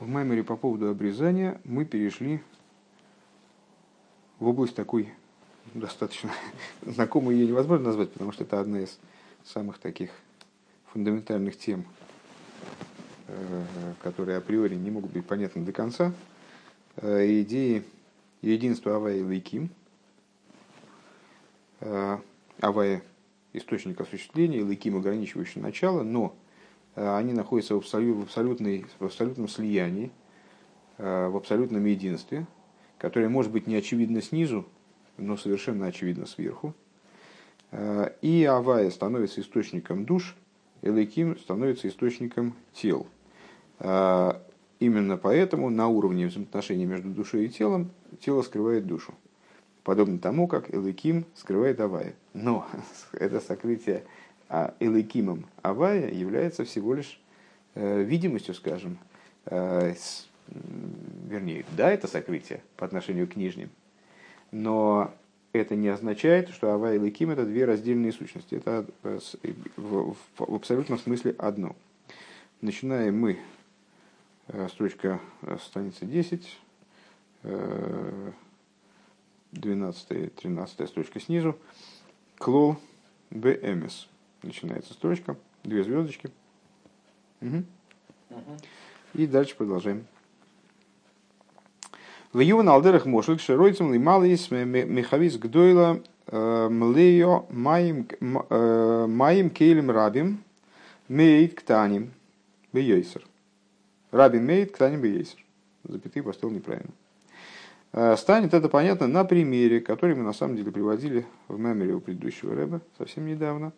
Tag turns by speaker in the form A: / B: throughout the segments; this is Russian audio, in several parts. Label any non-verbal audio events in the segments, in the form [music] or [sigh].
A: В Маймере по поводу обрезания мы перешли в область такой достаточно [laughs] знакомой ее невозможно назвать, потому что это одна из самых таких фундаментальных тем, э, которые априори не могут быть понятны до конца. Э, идеи единства Авая и Лейким, э, Авая – источник осуществления, Лейким – ограничивающий начало, но они находятся в, абсолютной, в абсолютном слиянии, в абсолютном единстве, которое может быть не очевидно снизу, но совершенно очевидно сверху. И Авая становится источником душ, Элейким становится источником тел. Именно поэтому на уровне взаимоотношений между душой и телом тело скрывает душу. Подобно тому, как Элыким скрывает Авая. Но [laughs] это сокрытие а Элыкимом Авая является всего лишь э, видимостью, скажем, э, с, вернее, да, это сокрытие по отношению к нижним, но это не означает, что Авая и Элыким это две раздельные сущности. Это э, в, в, в абсолютном смысле одно. Начинаем мы строчка страница 10, 12, 13 строчка снизу, Клол БМС. Начинается строчка, две звездочки. Угу. И дальше продолжаем. В Юван Алдерах Мошек Шеройцем Лималис Михавис Гдойла э, Млео Маим Кейлем Рабим Мейт Ктаним Бейойсер. Раби Мейт, Ктаним Бейсер. Запятый поставил неправильно. Э, станет это понятно на примере, который мы на самом деле приводили в меморе у предыдущего Рэба совсем недавно.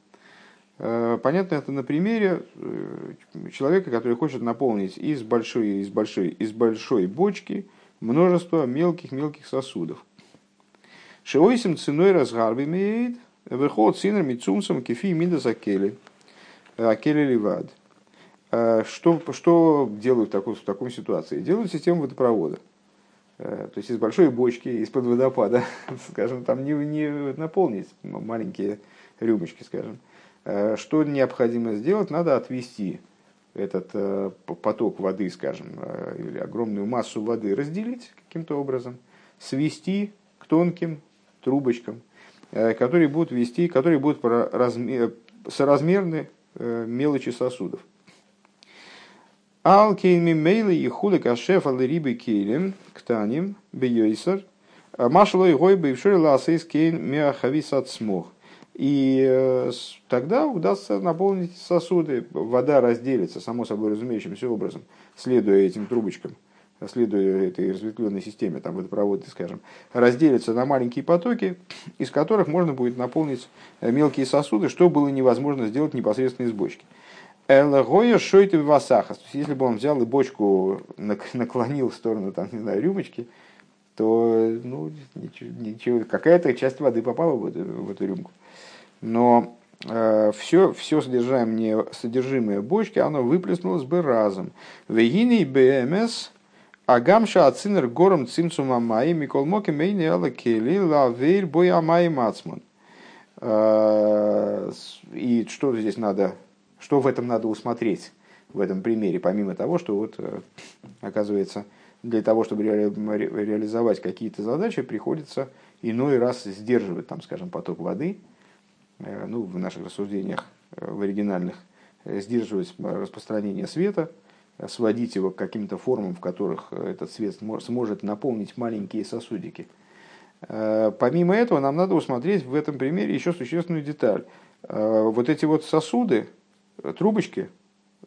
A: Э, понятно это на примере э, человека, который хочет наполнить из большой, из большой, из большой бочки множество мелких-мелких сосудов. Шеойсим ценой разгарби имеет, выход синер мицумсом кефи минда закели, акели ливад – Э, что, что делают в, такой, в такой ситуации? Делают систему водопровода. Э, то есть из большой бочки, из-под водопада, [laughs] скажем, там не, не наполнить маленькие рюмочки, скажем. Э, что необходимо сделать? Надо отвести этот поток воды, скажем, или огромную массу воды разделить каким-то образом, свести к тонким трубочкам, которые будут вести, которые будут размер, соразмерны мелочи сосудов. Алкейн мимейлы и хулик ашеф рибы кейлем ктаним бейойсер. Машлой гой бывший ласейс кейн миахавис от смог. И э, тогда удастся наполнить сосуды. Вода разделится, само собой разумеющимся образом, следуя этим трубочкам, следуя этой разветвленной системе, там водопроводы, скажем, разделится на маленькие потоки, из которых можно будет наполнить мелкие сосуды, что было невозможно сделать непосредственно из бочки. Элгоя шойты васахас. То есть, если бы он взял и бочку [laughs] наклонил в сторону, там, не знаю, рюмочки, то ну, ничего, ничего, какая-то часть воды попала эту, в эту рюмку. Но э, все, все содержимое, бочки, оно выплеснулось бы разом. Вегини БМС Агамша ацинер гором цимцума майи микол моки мейни ала кели лавейр боя майи мацман. Э, и что здесь надо что в этом надо усмотреть, в этом примере, помимо того, что вот, э, оказывается, для того, чтобы ре, реализовать какие-то задачи, приходится иной раз сдерживать, там, скажем, поток воды, ну, в наших рассуждениях, э, в оригинальных, сдерживать распространение света, сводить его к каким-то формам, в которых этот свет сможет наполнить маленькие сосудики. Помимо этого, нам надо усмотреть в этом примере еще существенную деталь. Вот эти вот сосуды, трубочки,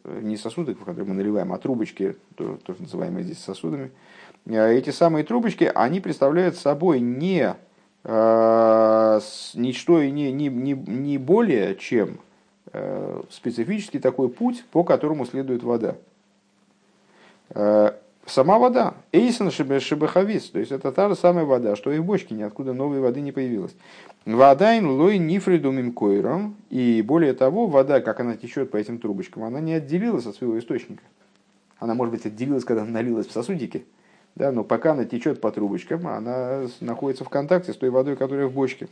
A: э, не сосуды, в которые мы наливаем, а трубочки, тоже, называемые здесь сосудами, э, эти самые трубочки, они представляют собой не э, ничто и не, не, не, не более, чем э, специфический такой путь, по которому следует вода. Э, сама вода, эйсон шебехавис, то есть это та же самая вода, что и в бочке, ниоткуда новой воды не появилось. Водайн лой нифридумим койром, и более того, вода, как она течет по этим трубочкам, она не отделилась от своего источника. Она, может быть, отделилась, когда налилась в сосудики, да, но пока она течет по трубочкам, она находится в контакте с той водой, которая в бочке.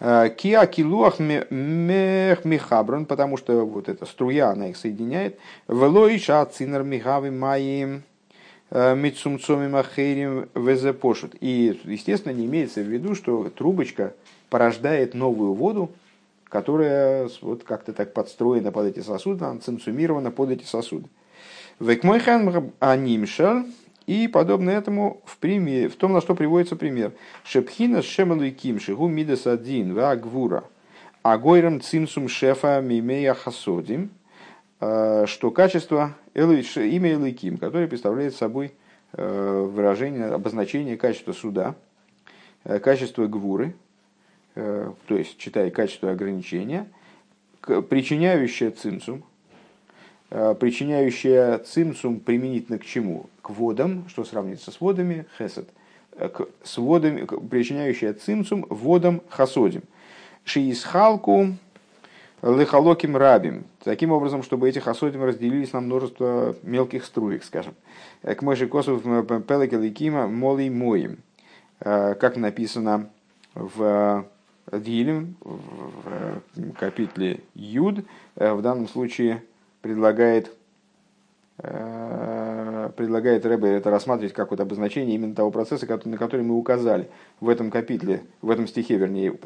A: Киа килуах мехаброн, потому что вот эта струя, она их соединяет. Велоиша цинер михави маим митсумцоми махерим везепошут. И, естественно, не имеется в виду, что трубочка порождает новую воду, которая вот как-то так подстроена под эти сосуды, она цинцумирована под эти сосуды. Векмойхан анимшал, и подобно этому в, пример, в том, на что приводится пример. Шепхина шемалуиким шигу мидас один вагвура, а гойрам цимсум шефа мимея хасодим, э, что качество имя Элыким, которое представляет собой э, выражение, обозначение качества суда, э, качество гвуры, то есть, читая качество ограничения, причиняющее цимсум, причиняющая цимсум применительно к чему? К водам, что сравнится с водами, хесед, к, с водами, причиняющая цимсум водам хасодим. Шиисхалку лехалоким рабим. Таким образом, чтобы эти хасодим разделились на множество мелких струек, скажем. К мыши косов пелекеликима моли моим. Как написано в Дилем, в капитле Юд, в данном случае предлагает, э, предлагает Рэбе это рассматривать как вот обозначение именно того процесса, на который мы указали. В этом капитле, в этом стихе, вернее,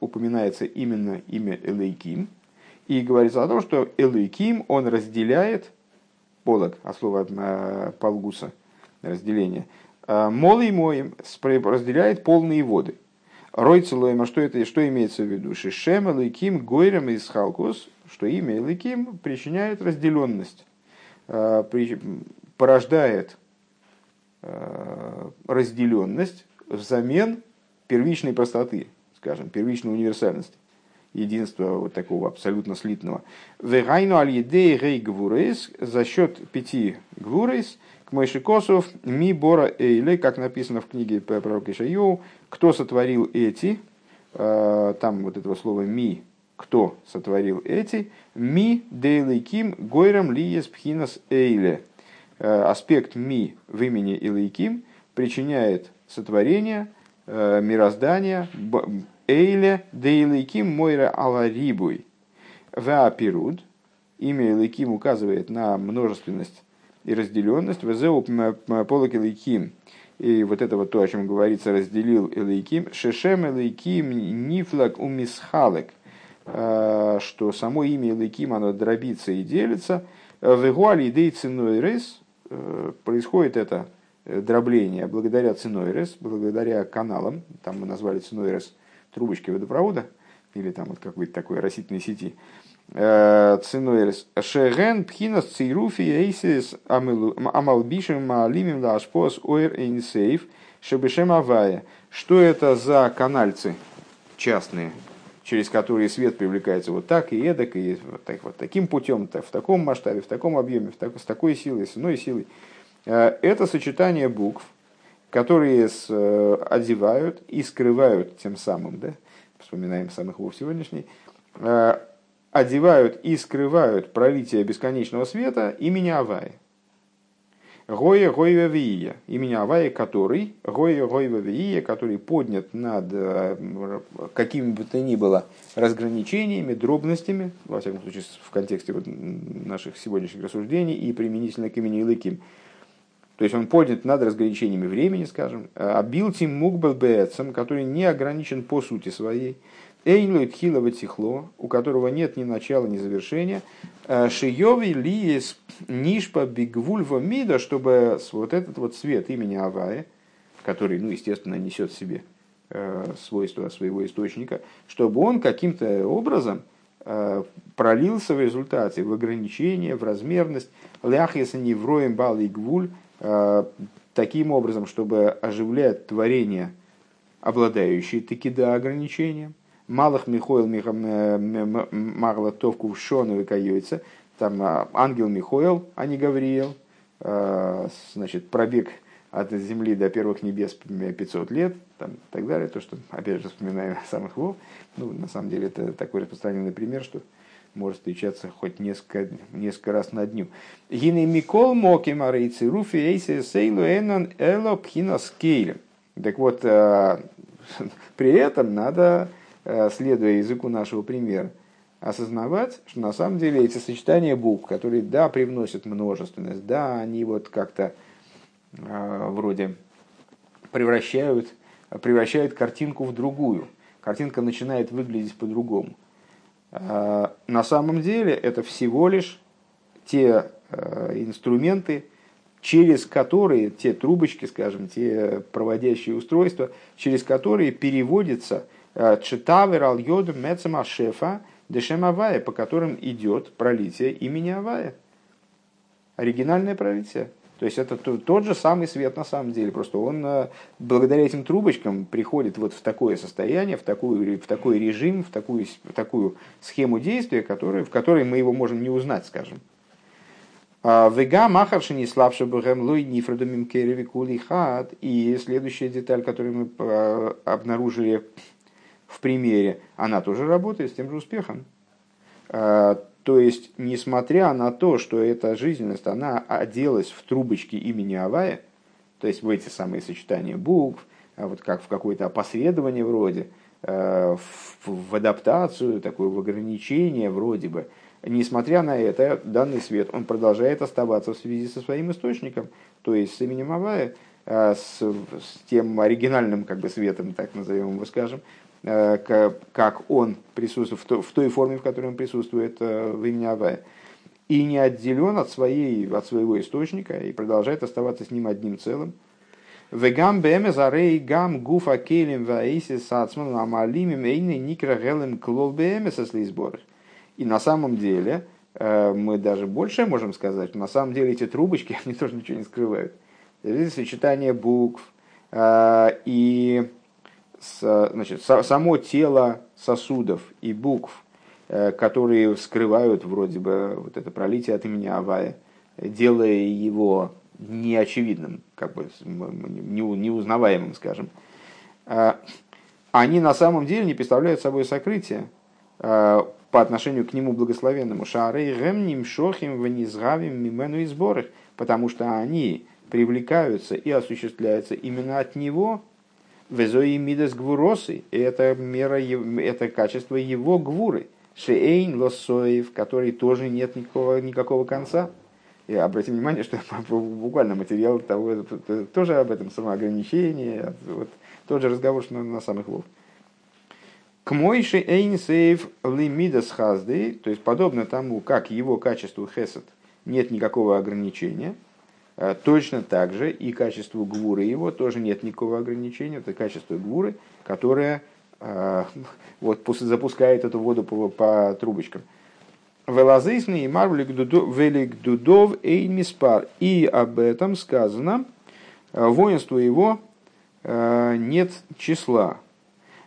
A: упоминается именно имя Элейким. И говорится о том, что Элейким, он разделяет, полок, а слово э, полгуса, разделение, э, молый моим разделяет полные воды. Ройцелоема, что это, что имеется в виду? Шишем, Элейким, Гойрем и Схалкус, что имя Элыким причиняет разделенность, э, порождает э, разделенность взамен первичной простоты, скажем, первичной универсальности, единства вот такого абсолютно слитного. Вегайну аль рей гвурейс за счет пяти гвурейс к Мойшикосов ми бора эйле, как написано в книге пророка Ишайоу, кто сотворил эти, э, там вот этого слова ми кто сотворил эти, ми дейлейким гойрам лиес пхинас эйле. Э, аспект ми в имени Илайким причиняет сотворение, э, мироздания, эйле дейлейким мойра аларибуй. Веапируд, имя Илайким указывает на множественность и разделенность. Везеу полок Илайким, и вот это вот то, о чем говорится, разделил Илайким. Шешем Илайким нифлак умисхалек – что само имя Элыким, оно дробится и делится. В Игуале идей ценой рес э, происходит это э, дробление благодаря ценой рес, благодаря каналам, там мы назвали ценой рес трубочки водопровода, или там вот какой-то такой растительной сети, ценой рес. Шеген пхинас цируфи эйсис амалбишем маалимим лашпос оэр эйнсейф шебешем авая. Что это за канальцы частные, через которые свет привлекается вот так и эдак, и вот, так, вот таким путем, так, в таком масштабе, в таком объеме, в так, с такой силой, с иной силой. Э, это сочетание букв, которые с, э, одевают и скрывают тем самым, да, вспоминаем самых вов сегодняшний, э, одевают и скрывают пролитие бесконечного света имени Авая. Гоя Гойва Вия, имени Авая, который, Гоя Гойва Вия, который поднят над э, какими бы то ни было разграничениями, дробностями, во всяком случае в контексте вот наших сегодняшних рассуждений и применительно к имени Илыким. То есть он поднят над разграничениями времени, скажем, а Билтим Мукбел который не ограничен по сути своей, Эйнлует хилова тихло, у которого нет ни начала, ни завершения. Э, Шиёви лиес нишпа бигвульва мида, чтобы вот этот вот свет имени Авая, который, ну, естественно, несет в себе э, свойства своего источника, чтобы он каким-то образом э, пролился в результате в ограничение, в размерность, ляхеса невроем бал и гвуль, таким образом, чтобы оживлять творение, обладающие таки до ограничения – Малых Михоил Магла Товку в Шону каюется. Там а, ангел Михоил, а не Гавриил. А, значит, пробег от земли до первых небес 500 лет, там, и так далее. То, что, опять же, вспоминаю [laughs] самых вов. Ну, на самом деле, это такой распространенный пример, что может встречаться хоть несколько, несколько раз на дню. Гины Микол Моки Марейцы Руфи Эйсе Сейлу Энон Эло Пхина. Так вот, а, [laughs] при этом надо следуя языку нашего примера, осознавать, что на самом деле эти сочетания букв, которые, да, привносят множественность, да, они вот как-то э, вроде превращают, превращают картинку в другую. Картинка начинает выглядеть по-другому. Э, на самом деле это всего лишь те э, инструменты, через которые, те трубочки, скажем, те проводящие устройства, через которые переводится читавер ал йод мецема шефа, Дешем Авая, по которым идет пролитие имени Авая. Оригинальное пролитие. То есть это тот же самый свет на самом деле, просто он э, благодаря этим трубочкам приходит вот в такое состояние, в, такую, в такой режим, в такую, в такую схему действия, который, в которой мы его можем не узнать, скажем. А, Вега махарши не слабше богем лой нифрадумим кереви кулихат. И следующая деталь, которую мы э, обнаружили в примере, она тоже работает с тем же успехом. А, то есть, несмотря на то, что эта жизненность, она оделась в трубочки имени Авая, то есть в эти самые сочетания букв, а вот как в какое-то опосредование вроде, а, в, адаптацию, такое в ограничение вроде бы, несмотря на это, данный свет, он продолжает оставаться в связи со своим источником, то есть с именем Авая, с, с тем оригинальным как бы светом, так назовем его, скажем, как он присутствует, в той форме, в которой он присутствует э, в имени Авая, и не отделен от, своей, от своего источника и продолжает оставаться с ним одним целым. Вегам бэме зарей гам гуфа келем ваэйси сацман амалимим эйны никра гелем клол сборах. И на самом деле, э, мы даже больше можем сказать, на самом деле эти трубочки, [laughs] они тоже ничего не скрывают. Это сочетание букв и значит, само тело сосудов и букв, э, которые скрывают вроде бы вот это пролитие от имени Авая, делая его неочевидным, как бы неузнаваемым, скажем, э, они на самом деле не представляют собой сокрытие э, по отношению к нему благословенному. Шары гемним шохим ванизгавим мимену и сборах, потому что они привлекаются и осуществляются именно от него, Везои мидас гвуросы, это мера, это качество его гвуры. Шейн лосоев, который тоже нет никакого, никакого конца. И обратите внимание, что [laughs] буквально материал того, тоже об этом самоограничении, вот, тот же разговор, что на, самых лов. К мойши эйн сейв лимидас хазды, то есть подобно тому, как его качеству хесед нет никакого ограничения – точно так же и качеству гвуры его тоже нет никакого ограничения. Это качество гвуры, которое э, [laughs] вот, запускает эту воду по, по трубочкам. Велазейсный и марвелик дудов эймиспар. И об этом сказано, э, воинству его нет числа.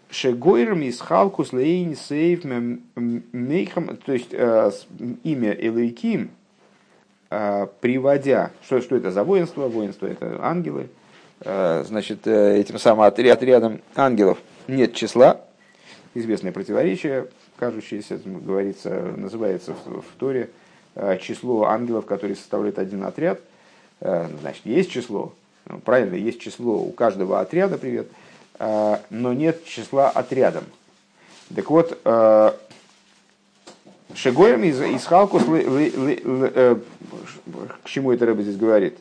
A: Шегойрм из халкус лейн сейф мейхам, то есть имя Элейким, а, приводя, что, что это за воинство? Воинство это ангелы. А, значит, э, этим самым отрядом ангелов нет числа. Известное противоречие, кажущееся, говорится, называется в, в Торе а, число ангелов, которые составляют один отряд. Значит, есть число, ну, правильно, есть число у каждого отряда, привет, но нет числа отрядом. Так вот, Шегоем из, из Халкус, э, к чему это Рэба здесь говорит?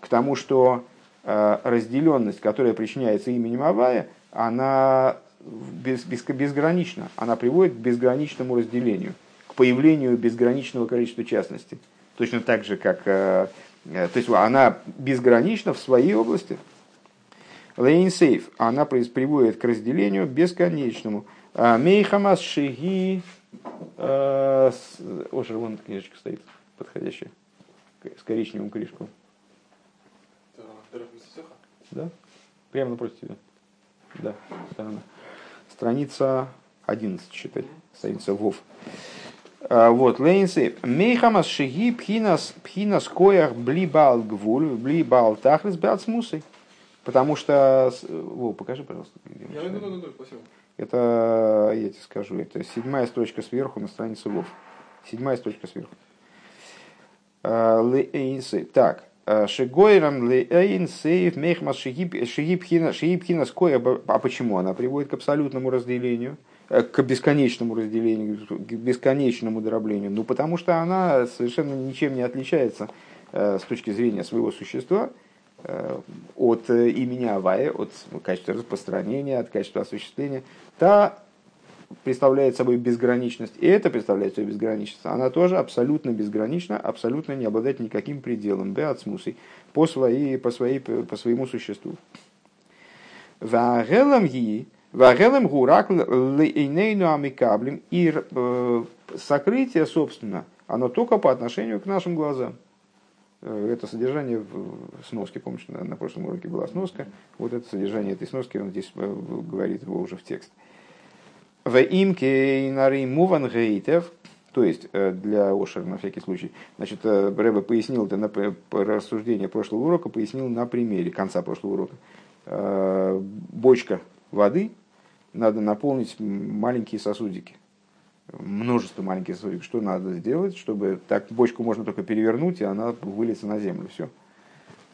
A: К тому, что э, разделенность, которая причиняется именем Авая, она без, без, безгранична. Она приводит к безграничному разделению, к появлению безграничного количества частностей. Точно так же, как... Э, то есть она безгранична в своей области. Лейнсейф, она приводит к разделению бесконечному. Мейхамас шиги Ошер, вон книжечка стоит подходящая, с коричневым крышком. Да? Прямо напротив тебя. Да, сторона. Страница 11, считай. Страница Вов. А, вот, Лейнсы. Мейхамас шиги пхинас, пхинас коях бли бал гвуль, бли бал тахлис бацмусой. Потому что... Во, покажи, пожалуйста. Я, ну, ну, ну, спасибо. Это, я тебе скажу, это седьмая строчка сверху на странице Вов. Седьмая строчка сверху. А, так. А, Шигойрам лейн сейф мехмас шигибхина скоя. А почему она приводит к абсолютному разделению? к бесконечному разделению, к бесконечному дроблению? Ну, потому что она совершенно ничем не отличается с точки зрения своего существа от имени Авая, от качества распространения, от качества осуществления. Та представляет собой безграничность, и это представляет собой безграничность, она тоже абсолютно безгранична, абсолютно не обладает никаким пределом, беацмусой, по, своей, по, своей, по своему существу. Вагелам ги, вагелам гурак лейнейну амикаблим, и э, сокрытие, собственно, оно только по отношению к нашим глазам. Э, это содержание в сноске, помнишь, на, на прошлом уроке была сноска, вот это содержание этой сноски, он здесь э, говорит его уже в текст. В имке муван гейтев, то есть для Ошера на всякий случай, значит, Рэбе пояснил это на рассуждение прошлого урока, пояснил на примере конца прошлого урока. Бочка воды надо наполнить маленькие сосудики. Множество маленьких сосудиков. Что надо сделать, чтобы так бочку можно только перевернуть, и она выльется на землю. Все.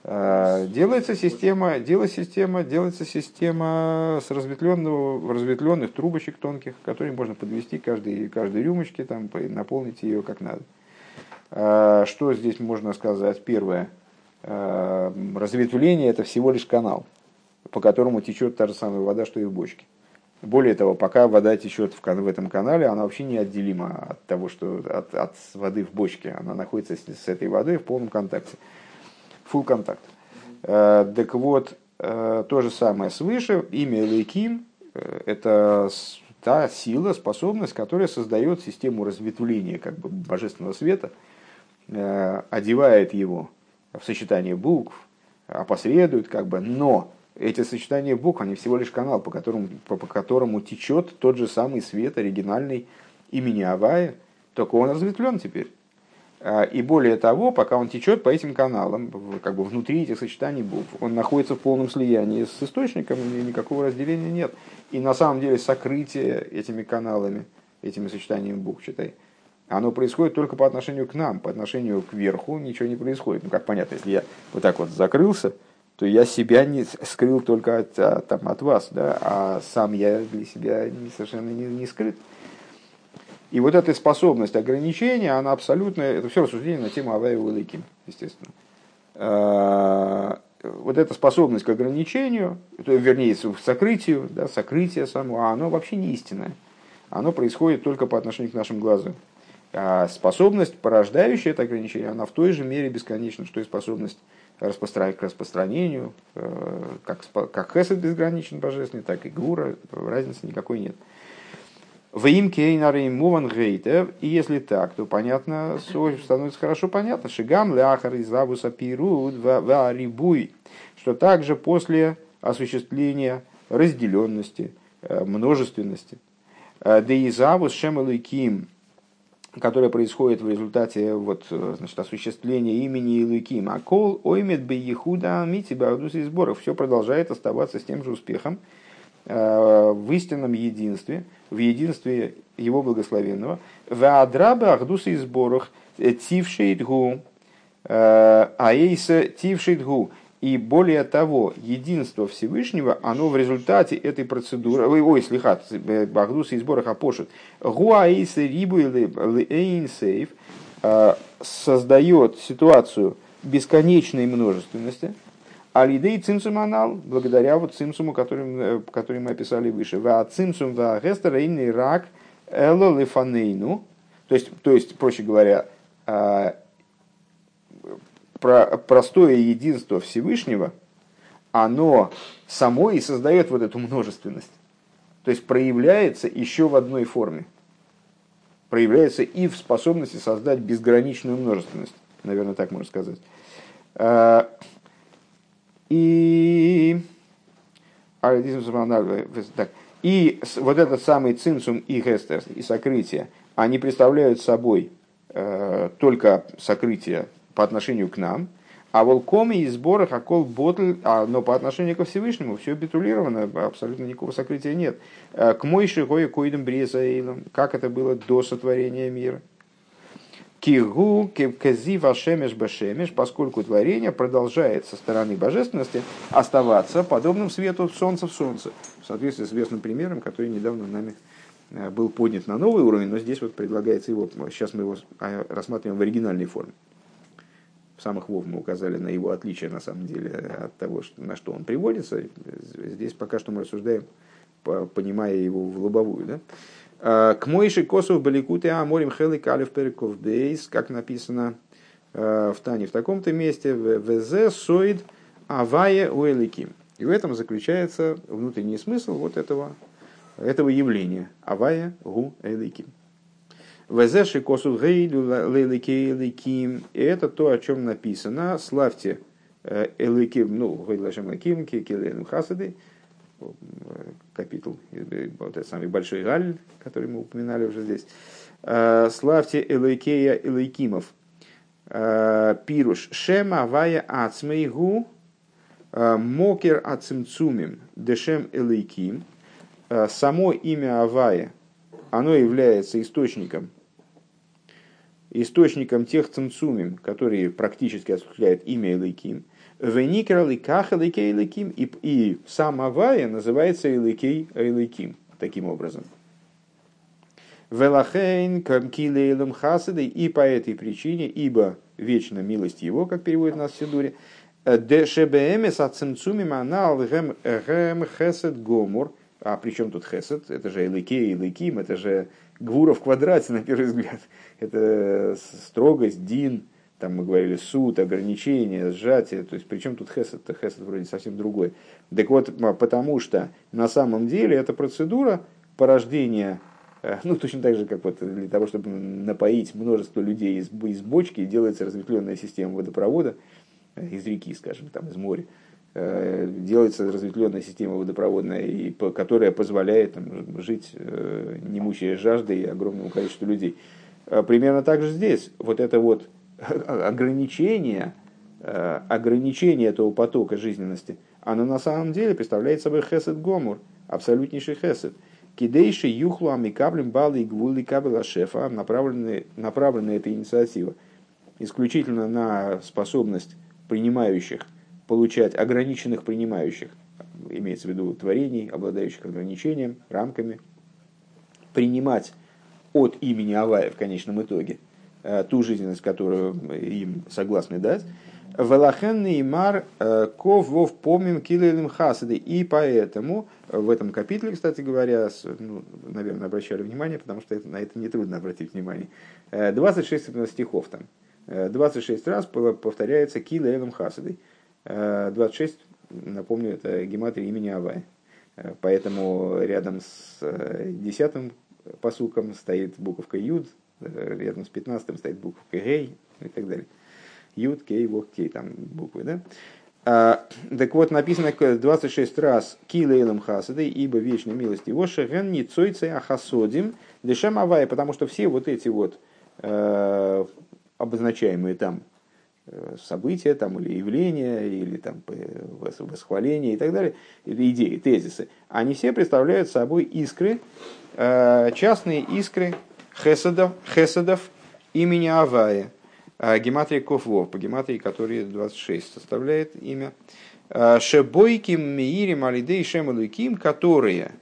A: А, делается система, делается система, делается система с разветвленного, разветвленных трубочек тонких, которые можно подвести каждой, каждой рюмочке, там, наполнить ее как надо. А, что здесь можно сказать? Первое. А, разветвление – это всего лишь канал, по которому течет та же самая вода, что и в бочке. Более того, пока вода течет в, в этом канале, она вообще неотделима от того, что от, от воды в бочке. Она находится с, с этой водой в полном контакте full контакт. Э, так вот, э, то же самое свыше, имя Лейким э, – это та сила, способность, которая создает систему разветвления как бы, божественного света, одевает его в сочетание букв, опосредует, как бы, но эти сочетания букв, они всего лишь канал, по которому, по, по которому течет тот же самый свет оригинальный имени Авая, только он разветвлен теперь. А, и более того, пока он течет по этим каналам, как бы внутри этих сочетаний букв, он находится в полном слиянии с источником, и никакого разделения нет. И на самом деле сокрытие этими каналами, этими сочетаниями букв, читай, оно происходит только по отношению к нам, по отношению к верху ничего не происходит. Ну, как понятно, если я вот так вот закрылся, то я себя не скрыл только от, от, там, от вас, да, а сам я для себя совершенно не, не скрыт. И вот эта способность ограничения, она абсолютно, это все рассуждение на тему Авая Великим, естественно. А, вот эта способность к ограничению, вернее, к сокрытию, да, сокрытие самого, оно вообще не истинное. Оно происходит только по отношению к нашим глазам. А способность, порождающая это ограничение, она в той же мере бесконечна, что и способность распространять к распространению, э, как, как Хесед безграничен божественный, так и Гура, разницы никакой нет. В имкейнары муван гейтер, и если так, то понятно, становится хорошо понятно, шигам ляхар из лавуса пируд варибуй, что также после осуществления разделенности, э, множественности, э, да и завус шемалыким, которое происходит в результате вот, э, значит, осуществления имени Илыким. А кол оймет бы ехуда мити и сборов. Все продолжает оставаться с тем же успехом в истинном единстве – в единстве его благословенного. В адрабе ахдуса и сборах э, тившейдгу, э, аэйса тившейдгу. И более того, единство Всевышнего, оно в результате этой процедуры, ой, ой слихат, Багдуса и сборах опошит, гуаэйса рибу или э, создает ситуацию бесконечной множественности – Алидей цимсум анал, благодаря вот цимсуму, который, э, который мы описали выше. Ва цимсум ва рак эло лифанейну. То есть, то есть, проще говоря, а, простое единство Всевышнего, оно само и создает вот эту множественность. То есть проявляется еще в одной форме. Проявляется и в способности создать безграничную множественность. Наверное, так можно сказать. А, и, так, и вот этот самый цинцум и гестер, и сокрытие, они представляют собой э, только сокрытие по отношению к нам, а волкоми и сборах окол ботль, а, но по отношению ко Всевышнему все битулировано, абсолютно никакого сокрытия нет. Э, к мой шигое коидом брезаилом, как это было до сотворения мира. Кигу кези вашемеш башемеш, поскольку творение продолжает со стороны божественности оставаться подобным свету солнца в солнце, в соответствии с известным примером, который недавно нами был поднят на новый уровень, но здесь вот предлагается его, сейчас мы его а, рассматриваем в оригинальной форме. Самых вов мы указали на его отличие, на самом деле, от того, на что он приводится. Здесь пока что мы рассуждаем, понимая его в лобовую. Да? А, к Мойши Косов Баликуте Аморим Хелик Алиф Переков Бейс, как написано в Тане в таком-то месте, в ВЗ Соид Авая Уэликим. И в этом заключается внутренний смысл вот этого, этого явления. Авая Гу Эликим. Везеши косу гейду лейликим. И это то, о чем написано. Славьте э, эликим, ну, гейлашем лаким, кикелену хасады. Капитул, вот этот самый большой галь, который мы упоминали уже здесь. Э, славьте эликея эликимов. Э, пируш шема вая ацмейгу мокер ацимцумим дешем элейким. Само имя Авая, оно является источником источником тех цинцумим, которые практически осуществляют имя Элейким, Веникер Элейках Элейкей Элейким, и, и сам Авая называется Элейкей Элейким, таким образом. Велахейн Камкилейлем Хасады, и по этой причине, ибо вечна милость его, как переводит нас в Сидуре, Дешебеэмес ацинцумим анал гэм хесед гомор, а при чем тут хесед? Это же Элейкей Элейким, это же Гвура в квадрате, на первый взгляд. Это строгость, дин, там мы говорили суд, ограничение, сжатие. То есть, причем тут хесед? -то? Хесед вроде совсем другой. Так вот, потому что на самом деле эта процедура порождения э, ну, точно так же, как вот для того, чтобы напоить множество людей из, из бочки, делается разветвленная система водопровода э, из реки, скажем, там, из моря. Э, делается разветвленная система водопроводная, и, которая позволяет там, жить, э, не мучая жаждой огромному количеству людей. Э, примерно так же здесь. Вот это вот [laughs] ограничение, ограничение этого потока жизненности, оно на самом деле представляет собой хесед гомур, абсолютнейший хесед. Кидейши юхлу амикаблем балы и гвули кабела шефа, направленная, направленная эта инициатива исключительно на способность принимающих – получать ограниченных принимающих, имеется в виду творений, обладающих ограничением, рамками, принимать от имени Авая в конечном итоге э, ту жизненность, которую им согласны дать. Велахенный мар э, ков вов помим килелем хасады. И поэтому в этом капитле, кстати говоря, ну, наверное, обращали внимание, потому что это, на это нетрудно обратить внимание. 26 э, стихов там. 26 раз повторяется килелем хасадой. 26, напомню, это гематрия имени Авая. Э, поэтому рядом с э, десятым посуком стоит буковка Юд, э, рядом с пятнадцатым стоит буковка Гей и так далее. Юд, Кей, Вок, Кей, там буквы, да? А, так вот, написано 26 раз «Килейлам хасады», ибо вечная милость его, шеген не цойце ахасодим, дешем авая, потому что все вот эти вот э, обозначаемые там Э, события там, или явления, или там, восхваления и так далее, или идеи, тезисы, они все представляют собой искры, э, частные искры хеседов, хеседов имени Авая, э, гематрия Кофлов, по гематрии, который 26 составляет имя, Шебойким, Меирим, Алидей, Шемалуиким, которые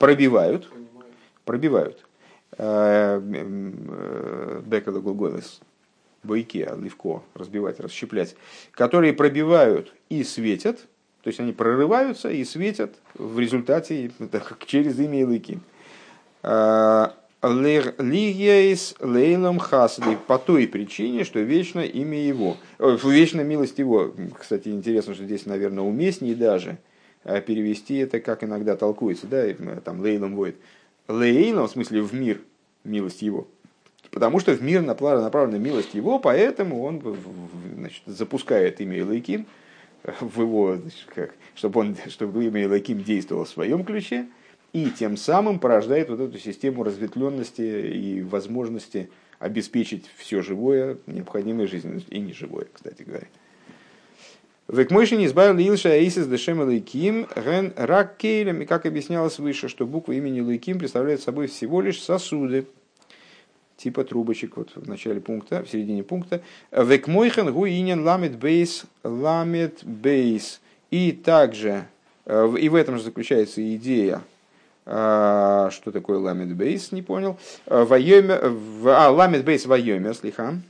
A: пробивают, пробивают Бекада Гулгойлес, бойки, легко разбивать, расщеплять, которые пробивают и светят, то есть они прорываются и светят в результате через имя Илыки. А, Лигейс лейлом хасди по той причине, что вечно имя его, вечно милость его. Кстати, интересно, что здесь, наверное, уместнее даже перевести это, как иногда толкуется, да, там лейлом будет. Лейлом, в смысле в мир, милость его. Потому что в мир направлена милость его, поэтому он значит, запускает имя Илайким в его, значит, как, чтобы, он, чтобы имя Илайким действовало в своем ключе, и тем самым порождает вот эту систему разветвленности и возможности обеспечить все живое, необходимой жизненностью, и неживое, кстати говоря. Векмойшин избавил Илша Аисис Дешем Лейким Ген Рак Кейлем. И как объяснялось выше, что буква имени Лейким представляет собой всего лишь сосуды, типа трубочек вот в начале пункта, в середине пункта. Векмойхен гу инен ламет бейс ламет бейс. И также И в этом же заключается идея, что такое ламет бейс, не понял. Вайомер, а, ламет бейс вайомер, слиха.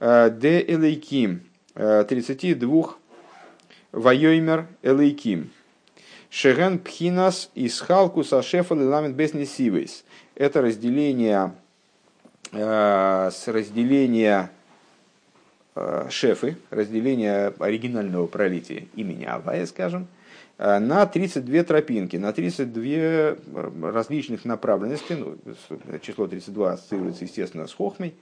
A: Де элейким, 32 вайомер элейким. Шеген пхинас из халкус ашефал и несивейс. Это разделение, с разделения Э, шефы, разделение оригинального пролития имени Авая, скажем, э, на 32 тропинки, на 32 э, различных направленности. Ну, число 32 ассоциируется, естественно, с хохмой,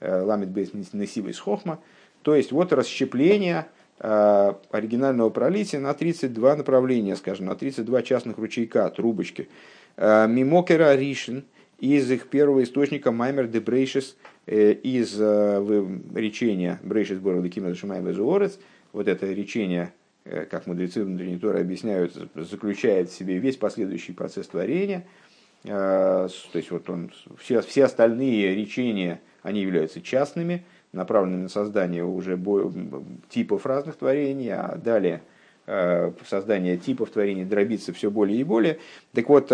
A: ламит бейс несивой с хохма. То есть вот расщепление оригинального пролития на 32 направления, скажем, на 32 частных ручейка, трубочки. Мимокера Ришин из их первого источника Маймер де Брейшес – Э, из э, речения Брейшис Кима Шумай Безуорец, вот это речение, э, как мудрецы внутренней Торы объясняют, заключает в себе весь последующий процесс творения. То есть вот он, все, все остальные речения, они являются частными, направленными на создание уже типов разных творений, а далее создание типов творений дробится все более и более. Так вот,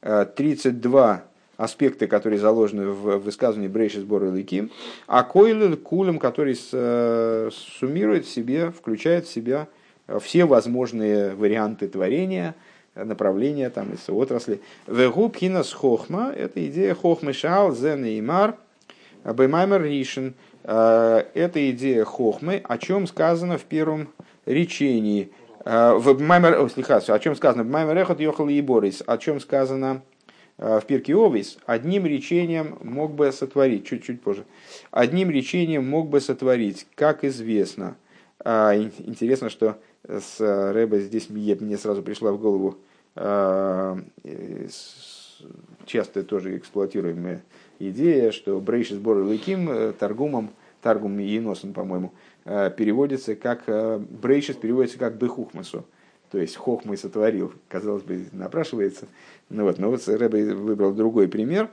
A: 32 аспекты, которые заложены в высказывании Брейши сбора Лыким, а Койлен Кулем, который э, суммирует в себе, включает в себя э, все возможные варианты творения, направления там, из отрасли. Вегуб хинас хохма – это идея хохмы шал, зен и мар, баймаймер ришен. Э, это идея хохмы, о чем сказано в первом речении. В Маймер, о чем сказано в Маймер Эхот Йохал и о чем сказано Э, в Пирке Овис одним речением мог бы сотворить, чуть-чуть позже, одним речением мог бы сотворить, как известно. А, интересно, что с Рэбе здесь мне сразу пришла в голову часто тоже эксплуатируемая идея, что Брейши сбор Лыким э, торгумом, торгум и носом, по-моему, э, переводится как Брейшис переводится как Бехухмасу то есть Хохмы сотворил, казалось бы, напрашивается. Ну вот, но вот Рэбе выбрал другой пример.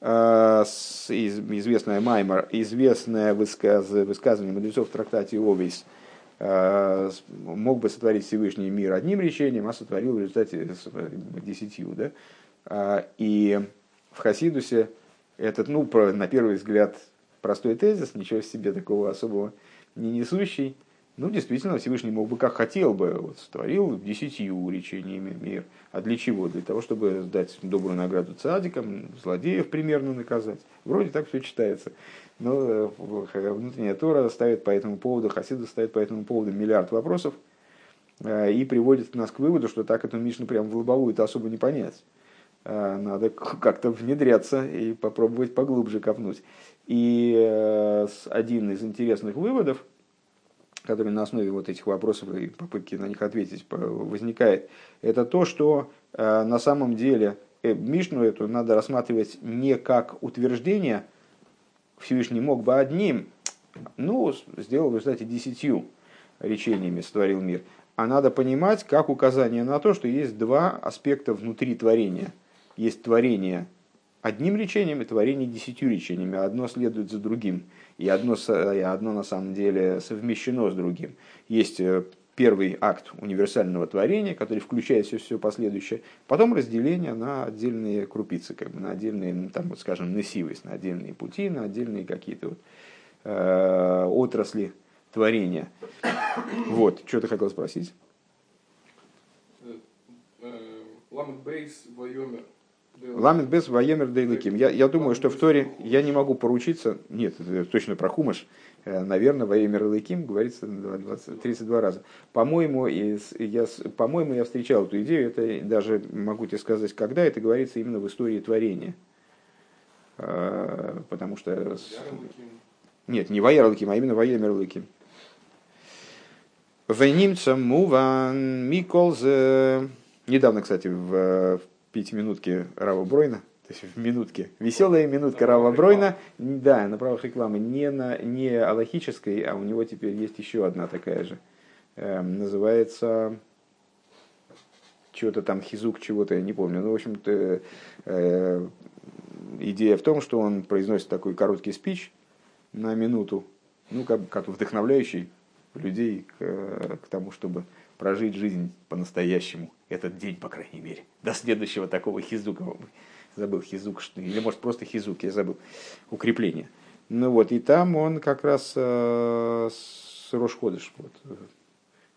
A: Известная Маймар, известное высказывание мудрецов в трактате Овейс, мог бы сотворить Всевышний мир одним речением, а сотворил в результате десятью. Да? И в Хасидусе этот, ну, на первый взгляд, простой тезис, ничего себе такого особого не несущий, ну, действительно, Всевышний мог бы, как хотел бы, вот, створил десятью речениями мир. А для чего? Для того, чтобы сдать добрую награду цадикам, злодеев примерно наказать. Вроде так все читается. Но э, внутренняя Тора ставит по этому поводу, Хасида ставит по этому поводу миллиард вопросов э, и приводит нас к выводу, что так эту Мишну прям в лобовую это особо не понять. Э, надо [laughs] как-то внедряться и попробовать поглубже копнуть. И один из интересных выводов – который на основе вот этих вопросов и попытки на них ответить возникает, это то, что э, на самом деле э, Мишну эту надо рассматривать не как утверждение, Всевышний мог бы одним, ну, сделал результате десятью речениями сотворил мир, а надо понимать как указание на то, что есть два аспекта внутри творения. Есть творение одним речением и творение десятью речениями, одно следует за другим – и одно, и одно на самом деле совмещено с другим. Есть э, первый акт универсального творения, который включает все, все последующее, потом разделение на отдельные крупицы, как бы на отдельные, ну, там, вот, скажем, несивость, на отдельные пути, на отдельные какие-то вот, э, отрасли творения. Вот, что ты хотел спросить?
B: Э, Ламет Бейс Вайомер
A: Ламит без воемер дейлыким. Я, я думаю, что в Торе я не могу поручиться. Нет, это точно про хумаш. Э, наверное, воемер лыким говорится 20, 32 раза. По-моему, я, по-моему, я встречал эту идею. Это даже могу тебе сказать, когда это говорится именно в истории творения. Э, потому что... Нет, не воер лыким, а именно воемер лыким. Венимца муван миколз... Недавно, кстати, в пятиминутки Рава Бройна, то есть в минутке. Веселая минутка Рава Бройна, да, на правах рекламы, не, на, не аллахической, а у него теперь есть еще одна такая же. Э, называется чего-то там хизук чего-то, я не помню. Ну, в общем-то, э, идея в том, что он произносит такой короткий спич на минуту, ну, как, как вдохновляющий людей к, к тому, чтобы прожить жизнь по-настоящему, этот день, по крайней мере, до следующего такого хизука, забыл хизук, или может просто хизук, я забыл, укрепление. Ну вот, и там он как раз э, с Рошходыш, вот,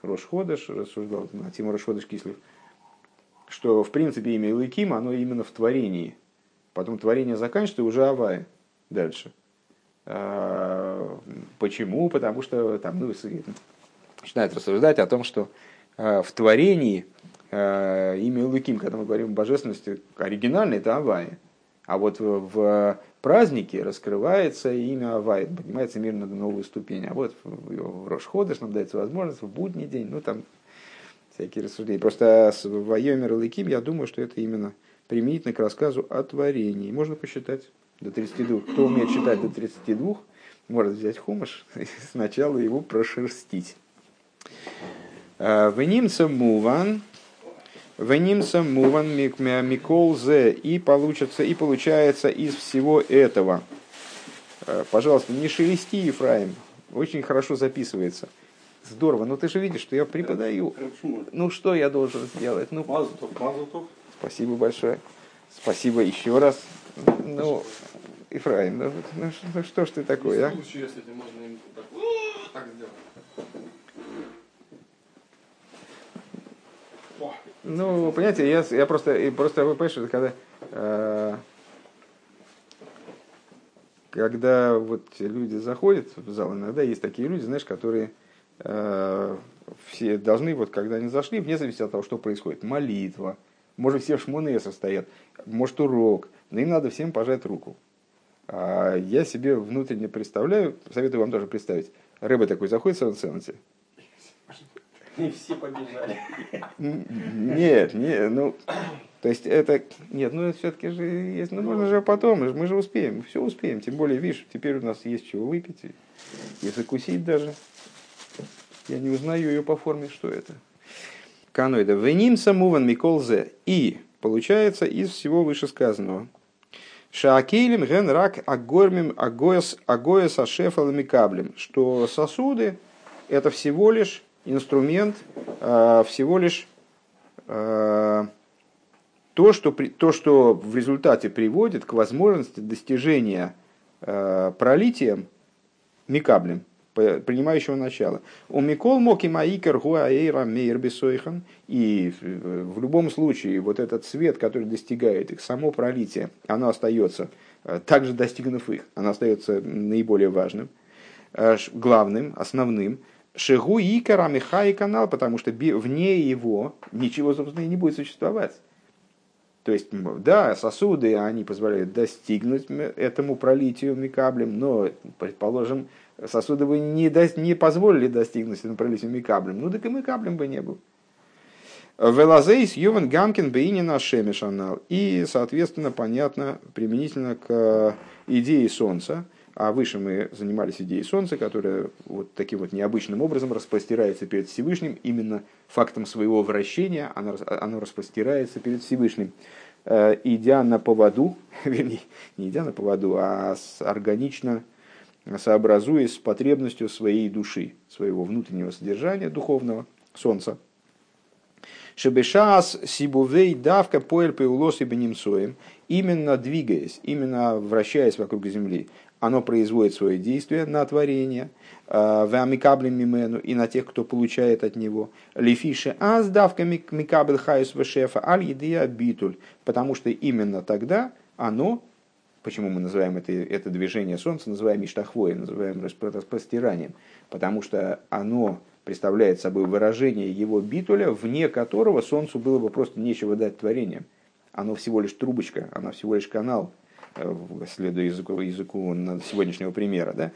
A: Рошходыш, рассуждал на тему Рошходыш Кислив, что в принципе имя Илыким, оно именно в творении. Потом творение заканчивается, уже Авай дальше. А, почему? Потому что там ну, начинает рассуждать о том, что а, в творении имя Луким, когда мы говорим о божественности, оригинальное это Авай. А вот в празднике раскрывается имя Авай, поднимается мир на новую ступень. А вот в Рошходыш нам дается возможность в будний день, ну там всякие рассуждения. Просто с Вайомер Луким я думаю, что это именно применительно к рассказу о творении. Можно посчитать до 32. Кто умеет считать до 32, может взять хумаш и сначала его прошерстить. Венимца муван, венимца муван микол зе, и получится, и получается из всего этого. Э, пожалуйста, не шелести, Ефраим, очень хорошо записывается. Здорово, но ты же видишь, что я преподаю. Ну что я должен сделать? Ну,
B: Мазутов, Мазутов.
A: Спасибо большое. Спасибо еще раз. Ну, Ифраим, ну, ну, ну что ж ты такой, а?
B: Случае, если можно им так, так сделать. О,
A: Ну, понимаете, я, я просто, и просто вы понимаете, когда, э, когда вот люди заходят в зал, иногда есть такие люди, знаешь, которые э, все должны, вот когда они зашли, вне зависимости от того, что происходит, молитва, может, все в шмоне состоят, может, урок, но им надо всем пожать руку. А я себе внутренне представляю, советую вам тоже представить, рыба такой заходит в Сан-Сенсе,
C: Не все побежали.
A: Нет, не, ну, то есть это, нет, ну все-таки же есть, ну можно же потом, мы же успеем, все успеем, тем более, видишь, теперь у нас есть чего выпить и, и закусить даже. Я не узнаю ее по форме, что это. Каноида. Веним самуван миколзе. И получается из всего вышесказанного. Шаакейлем ген рак агормим агоес агоес ашефал микаблем. Что сосуды это всего лишь инструмент, э, всего лишь э, то, что, то, что в результате приводит к возможности достижения э, пролитием микаблем, принимающего начало. У Микол Моки Маикер Гуаэйра Мейр Бесойхан. И э, в любом случае вот этот свет, который достигает их, само пролитие, оно остается, э, также достигнув их, оно остается наиболее важным, э, главным, основным. Шигу Икара Михай канал, потому что вне его ничего, собственно, и не будет существовать. То есть, да, сосуды, они позволяют достигнуть этому пролитию микаблем, но, предположим, сосуды бы не, до- не позволили достигнуть этому пролитию микаблем, ну так и микаблем бы не был. Велазейс Йован Гамкин Бейнина Шемешанал. И, соответственно, понятно, применительно к э, идее Солнца, а выше мы занимались идеей Солнца, которая вот таким вот необычным образом распростирается перед Всевышним, именно фактом своего вращения оно, оно распростирается перед Всевышним, Э, идя на поводу, [laughs] вернее, не идя на поводу, а органично сообразуясь с потребностью своей души, своего внутреннего содержания духовного, Солнца. Шебешас сибувей давка поэль пеулос и бенемсоем, именно двигаясь, именно вращаясь вокруг Земли, оно производит свое действие на творение, вамикаблем мимену и на тех, кто получает от него. Лифише аз давка микабель хайус вешефа аль едия битуль, потому что именно тогда оно, почему мы называем это, это движение Солнца, называем иштахвой, называем распро- распростиранием, потому что оно представляет собой выражение его битуля, вне которого Солнцу было бы просто нечего дать творением. Оно всего лишь трубочка, оно всего лишь канал, э, следуя языку, языку сегодняшнего примера. Да?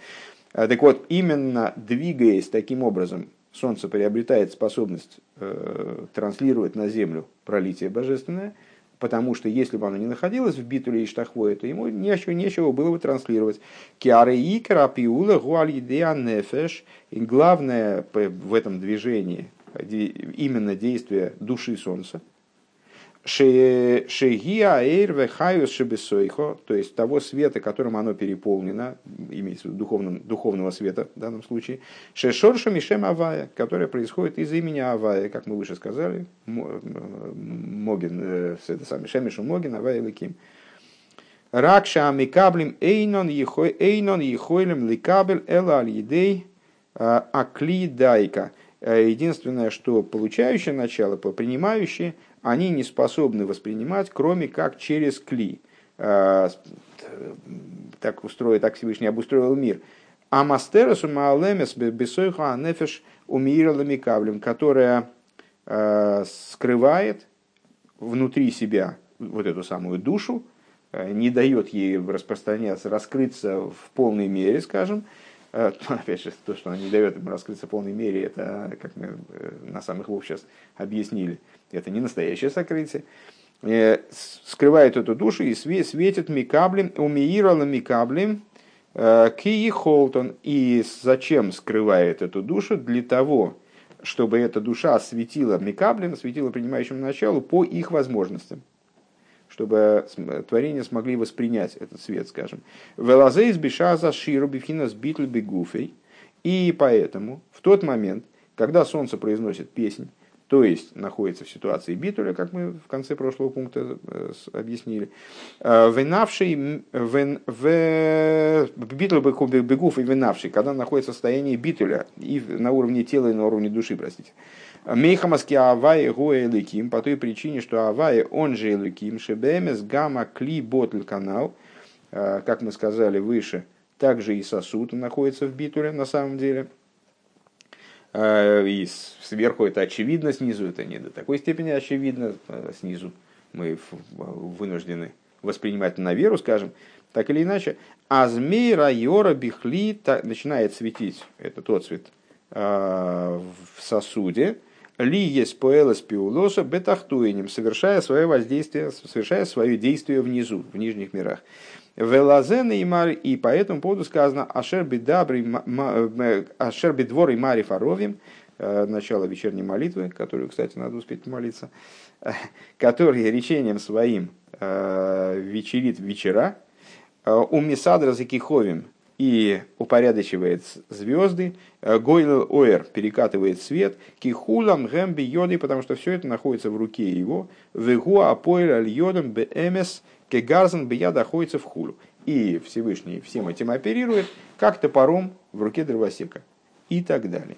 A: А, Так вот, именно двигаясь таким образом, Солнце приобретает способность э, транслировать на Землю пролитие божественное, потому что если бы оно не находилось в битуле и штахвое, то ему нечего, нечего было бы транслировать. Киары икра пиула гуалидеа нефеш. И главное п- в этом движении де- именно действие души Солнца. Ше- Шегия эйр вехаюс шебесойхо, то есть того света, которым оно переполнено, имеется в виду духовном, духовного света в данном случае, шешорша мишем авая, которое происходит из имени авая, как мы выше сказали, Мо- Могин, э, это самое, шемишу Могин, авая ликим. Ракша амикаблим эйнон ехой эйнон ехойлем ликабель эла аль а, акли дайка. Э, Единственное, что получающее начало, принимающие, они не способны воспринимать, кроме как через кли. Э, Так устроил, так Всевышний обустроил мир. А мастерасу маалемес бесойха анефеш умиралами которая э, скрывает внутри себя вот эту самую душу, не дает ей распространяться, раскрыться в полной мере, скажем. Э, [laughs] Опять же, то, что она не дает им раскрыться в полной мере, это, как мы э, на самых лов сейчас объяснили, это не настоящее сокрытие. Э, Скрывает эту душу и све- светит микаблем, умиирала микаблем, кии холтон. И зачем скрывает эту душу? Для того, чтобы эта душа светила микаблем, светила принимающему началу по их возможностям чтобы творения смогли воспринять этот свет, скажем. Велазейс бешаза ширу бифхинас битл бегуфей. И поэтому в тот момент, когда солнце произносит песнь, то есть находится в ситуации битуля, как мы в конце прошлого пункта э, с- объяснили, э, венавший, м, вен- в- битуль и венавший, когда находится в состоянии битуля и на уровне тела и на уровне души, простите. Мейхамаски Авай Гоя Эликим, по той причине, что Авай, он же Эликим, Шебемес Гамма Кли Ботль канал, Э, как мы сказали выше, также и сосуд находится в битуле на самом деле. Э, И сверху это очевидно, снизу это не до такой степени очевидно, э, снизу мы вынуждены воспринимать на веру, скажем, так или иначе. А змей райора бихли начинает светить, это тот цвет, в сосуде, ли есть поэлос пиулоса бетахтуинем, совершая свое воздействие, совершая свое действие внизу, в нижних мирах. Велазен и Мар, и по этому поводу сказано Ашер ма- э, бедвор и Мари фаровим, э, начало вечерней молитвы, которую, кстати, надо успеть молиться, [laughs] который речением своим э, вечерит вечера, у Мисадра Закиховим и упорядочивает звезды, э, Гойл Оэр перекатывает свет, Кихулам Гэмби Йоды, потому что все это находится в руке его, Вегуа Апоэль Аль Йодам Бэмес Кегарзан Бия находится в хулу. И Всевышний всем этим оперирует, как топором в руке дровосека. И так далее.